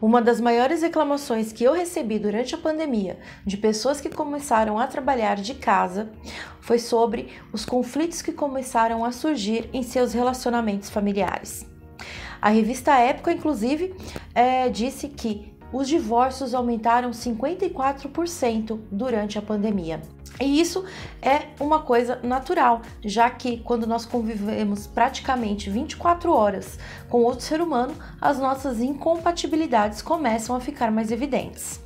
Uma das maiores reclamações que eu recebi durante a pandemia de pessoas que começaram a trabalhar de casa foi sobre os conflitos que começaram a surgir em seus relacionamentos familiares. A revista Época, inclusive, é, disse que os divórcios aumentaram 54% durante a pandemia. E isso é uma coisa natural, já que quando nós convivemos praticamente 24 horas com outro ser humano, as nossas incompatibilidades começam a ficar mais evidentes.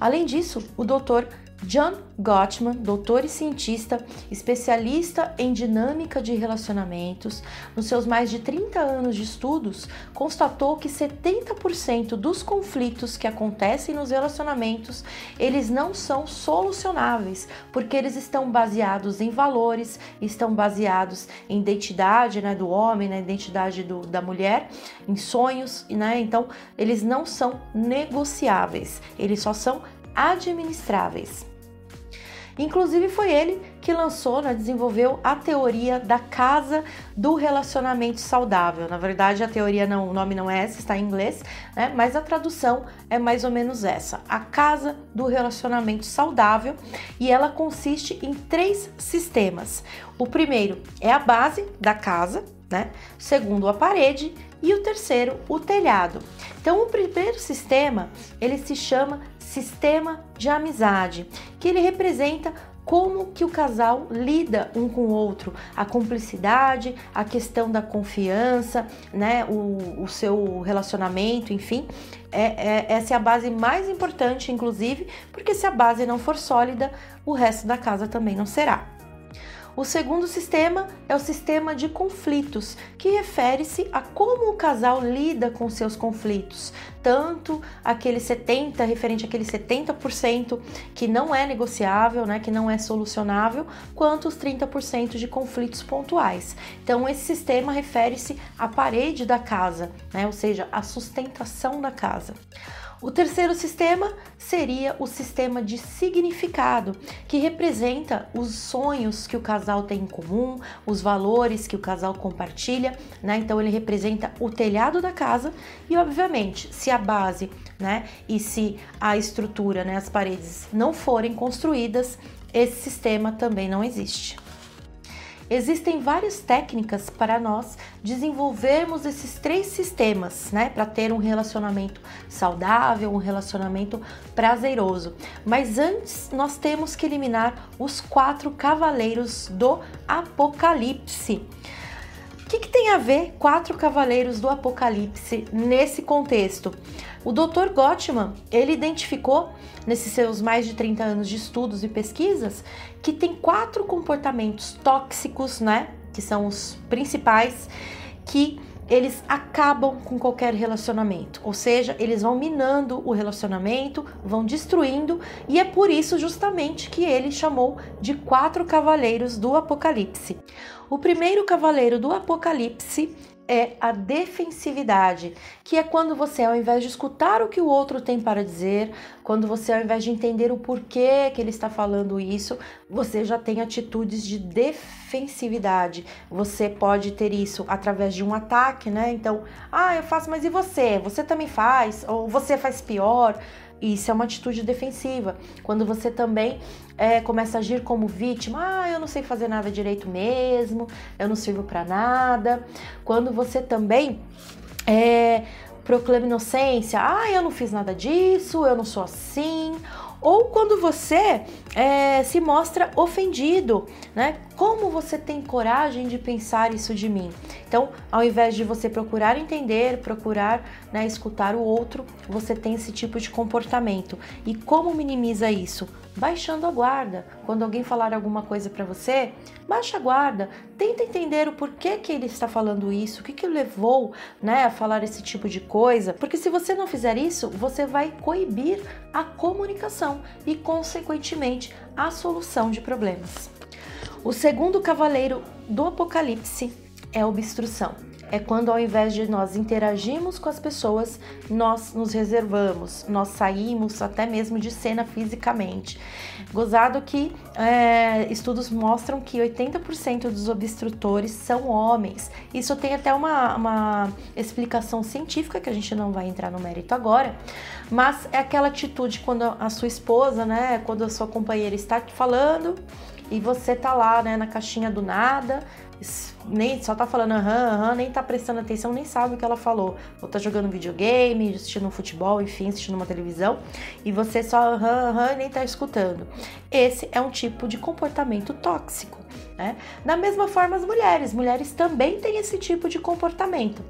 Além disso, o doutor John Gottman, doutor e cientista, especialista em dinâmica de relacionamentos, nos seus mais de 30 anos de estudos, constatou que 70% dos conflitos que acontecem nos relacionamentos, eles não são solucionáveis, porque eles estão baseados em valores, estão baseados em identidade né, do homem, na identidade do, da mulher, em sonhos, né? Então, eles não são negociáveis, eles só são administráveis. Inclusive foi ele que lançou, né, desenvolveu a teoria da casa do relacionamento saudável. Na verdade, a teoria não, o nome não é essa, está em inglês, né, mas a tradução é mais ou menos essa: a casa do relacionamento saudável, e ela consiste em três sistemas. O primeiro é a base da casa, né? Segundo, a parede e o terceiro, o telhado. Então, o primeiro sistema, ele se chama sistema de amizade, que ele representa como que o casal lida um com o outro, a cumplicidade, a questão da confiança, né, o, o seu relacionamento, enfim, é, é, essa é a base mais importante, inclusive, porque se a base não for sólida, o resto da casa também não será. O segundo sistema é o sistema de conflitos, que refere-se a como o casal lida com seus conflitos, tanto aquele 70 referente àquele 70% que não é negociável, né, que não é solucionável, quanto os 30% de conflitos pontuais. Então esse sistema refere-se à parede da casa, né, ou seja, a sustentação da casa. O terceiro sistema seria o sistema de significado, que representa os sonhos que o casal tem em comum, os valores que o casal compartilha, né? Então ele representa o telhado da casa e, obviamente, se a base, né, e se a estrutura, né, as paredes não forem construídas, esse sistema também não existe. Existem várias técnicas para nós desenvolvermos esses três sistemas, né, para ter um relacionamento saudável, um relacionamento prazeroso. Mas antes nós temos que eliminar os quatro cavaleiros do Apocalipse. O que, que, tem a ver quatro cavaleiros do Apocalipse nesse contexto? O Dr. Gottman, ele identificou nesses seus mais de 30 anos de estudos e pesquisas que tem quatro comportamentos tóxicos, né, que são os principais que eles acabam com qualquer relacionamento, ou seja, eles vão minando o relacionamento, vão destruindo, e é por isso justamente que ele chamou de quatro cavaleiros do Apocalipse. O primeiro cavaleiro do Apocalipse é a defensividade, que é quando você, ao invés de escutar o que o outro tem para dizer, quando você, ao invés de entender o porquê que ele está falando isso, você já tem atitudes de defensividade. Você pode ter isso através de um ataque, né? Então, ah, eu faço, mas e você? Você também faz? Ou você faz pior? Isso é uma atitude defensiva. Quando você também é, começa a agir como vítima, ah, eu não sei fazer nada direito mesmo, eu não sirvo para nada. Quando você também é, proclama inocência, ah, eu não fiz nada disso, eu não sou assim ou quando você é, se mostra ofendido, né? Como você tem coragem de pensar isso de mim? Então, ao invés de você procurar entender, procurar né, escutar o outro, você tem esse tipo de comportamento. E como minimiza isso? Baixando a guarda. Quando alguém falar alguma coisa para você, baixa a guarda. Tenta entender o porquê que ele está falando isso, o que, que levou né, a falar esse tipo de coisa. Porque se você não fizer isso, você vai coibir a comunicação e, consequentemente, a solução de problemas. O segundo cavaleiro do Apocalipse é obstrução é quando ao invés de nós interagirmos com as pessoas, nós nos reservamos, nós saímos até mesmo de cena fisicamente. Gozado que é, estudos mostram que 80% dos obstrutores são homens. Isso tem até uma, uma explicação científica que a gente não vai entrar no mérito agora, mas é aquela atitude quando a sua esposa, né, quando a sua companheira está falando e você tá lá, né, na caixinha do nada, nem só tá falando aham, aham, nem tá prestando atenção, nem sabe o que ela falou. Ou tá jogando videogame, assistindo um futebol, enfim, assistindo uma televisão, e você só aham, aham, nem tá escutando. Esse é um tipo de comportamento tóxico, né? Da mesma forma as mulheres, mulheres também têm esse tipo de comportamento.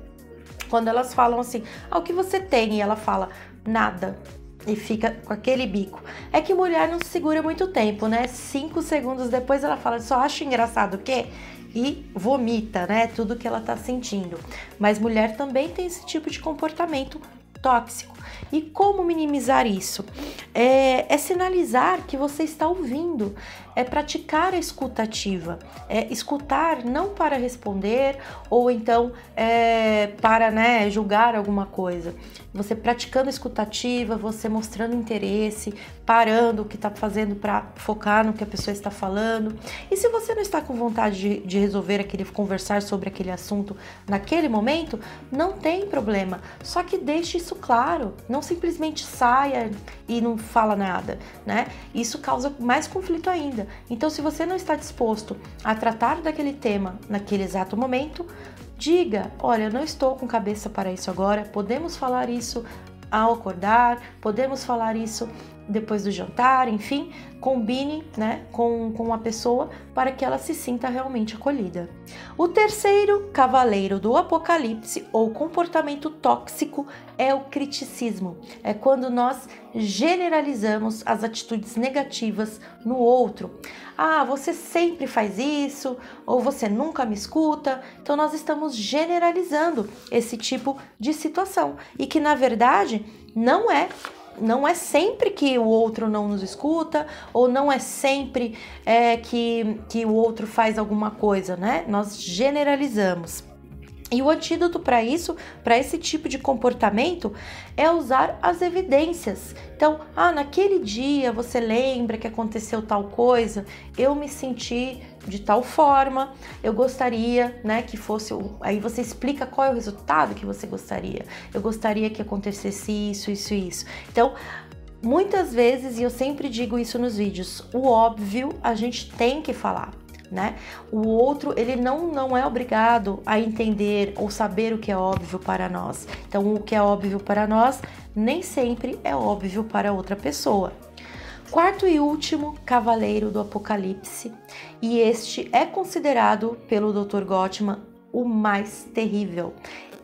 Quando elas falam assim, ah, o que você tem? E ela fala, nada e fica com aquele bico. É que mulher não se segura muito tempo, né? Cinco segundos depois ela fala, só acho engraçado o quê? e vomita, né? Tudo que ela tá sentindo. Mas mulher também tem esse tipo de comportamento tóxico. E como minimizar isso? É, é, sinalizar que você está ouvindo, é praticar a escutativa, é escutar não para responder ou então é, para né, julgar alguma coisa. Você praticando escutativa, você mostrando interesse, parando o que está fazendo para focar no que a pessoa está falando. E se você não está com vontade de, de resolver aquele, conversar sobre aquele assunto naquele momento, não tem problema. Só que deixe isso claro. Não simplesmente saia e não fala nada, né? Isso causa mais conflito ainda. Então, se você não está disposto a tratar daquele tema naquele exato momento, diga: olha, não estou com cabeça para isso agora, podemos falar isso ao acordar, podemos falar isso depois do jantar, enfim, combine né, com, com a pessoa para que ela se sinta realmente acolhida. O terceiro cavaleiro do apocalipse ou comportamento tóxico é o criticismo. É quando nós generalizamos as atitudes negativas no outro. Ah, você sempre faz isso, ou você nunca me escuta. Então nós estamos generalizando esse tipo de situação e que na verdade não é não é sempre que o outro não nos escuta, ou não é sempre é, que, que o outro faz alguma coisa, né? Nós generalizamos. E o antídoto para isso, para esse tipo de comportamento, é usar as evidências. Então, ah, naquele dia você lembra que aconteceu tal coisa, eu me senti de tal forma, eu gostaria, né, que fosse. Aí você explica qual é o resultado que você gostaria. Eu gostaria que acontecesse isso, isso, isso. Então, muitas vezes, e eu sempre digo isso nos vídeos, o óbvio a gente tem que falar né? O outro, ele não, não é obrigado a entender ou saber o que é óbvio para nós. Então, o que é óbvio para nós nem sempre é óbvio para outra pessoa. Quarto e último cavaleiro do Apocalipse, e este é considerado pelo Dr. Gottman o mais terrível.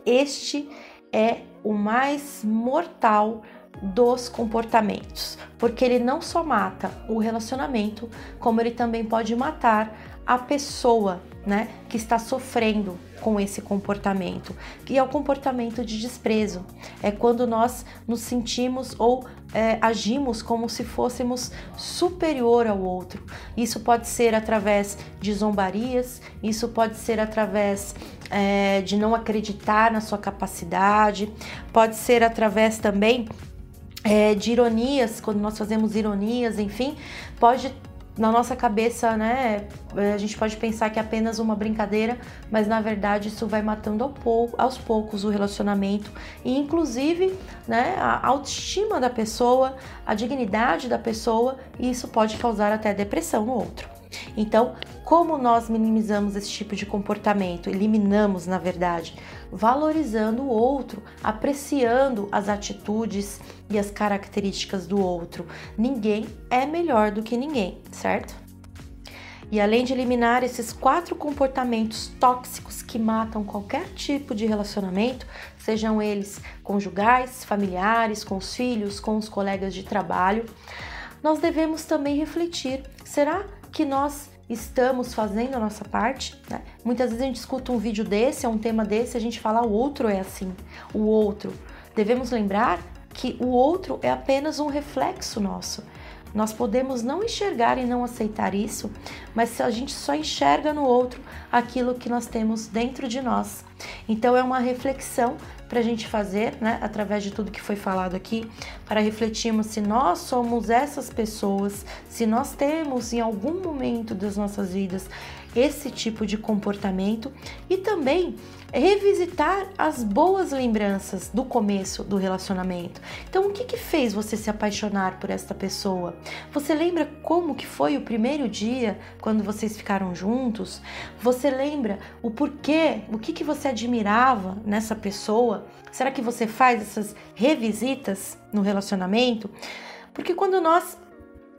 Este é o mais mortal dos comportamentos, porque ele não só mata o relacionamento, como ele também pode matar a pessoa, né, que está sofrendo com esse comportamento, que é o comportamento de desprezo. É quando nós nos sentimos ou é, agimos como se fôssemos superior ao outro. Isso pode ser através de zombarias, isso pode ser através é, de não acreditar na sua capacidade, pode ser através também é, de ironias, quando nós fazemos ironias, enfim, pode na nossa cabeça, né, a gente pode pensar que é apenas uma brincadeira, mas na verdade isso vai matando ao aos poucos o relacionamento e inclusive, né, a autoestima da pessoa, a dignidade da pessoa, e isso pode causar até depressão no outro. Então, como nós minimizamos esse tipo de comportamento? Eliminamos, na verdade, valorizando o outro, apreciando as atitudes e as características do outro. Ninguém é melhor do que ninguém, certo? E além de eliminar esses quatro comportamentos tóxicos que matam qualquer tipo de relacionamento, sejam eles conjugais, familiares, com os filhos, com os colegas de trabalho, nós devemos também refletir: será que nós estamos fazendo a nossa parte. Né? Muitas vezes a gente escuta um vídeo desse, é um tema desse, a gente fala o outro é assim, o outro. Devemos lembrar que o outro é apenas um reflexo nosso. Nós podemos não enxergar e não aceitar isso, mas a gente só enxerga no outro aquilo que nós temos dentro de nós. Então é uma reflexão para a gente fazer, né, através de tudo que foi falado aqui, para refletirmos se nós somos essas pessoas, se nós temos em algum momento das nossas vidas esse tipo de comportamento e também revisitar as boas lembranças do começo do relacionamento. Então, o que que fez você se apaixonar por esta pessoa? Você lembra como que foi o primeiro dia quando vocês ficaram juntos? Você lembra o porquê? O que que você admirava nessa pessoa? Será que você faz essas revisitas no relacionamento? Porque quando nós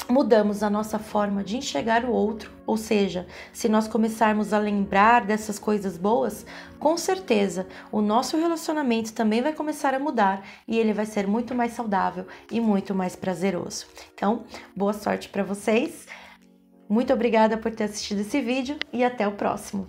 mudamos a nossa forma de enxergar o outro, ou seja, se nós começarmos a lembrar dessas coisas boas, com certeza o nosso relacionamento também vai começar a mudar e ele vai ser muito mais saudável e muito mais prazeroso. Então, boa sorte para vocês. Muito obrigada por ter assistido esse vídeo e até o próximo.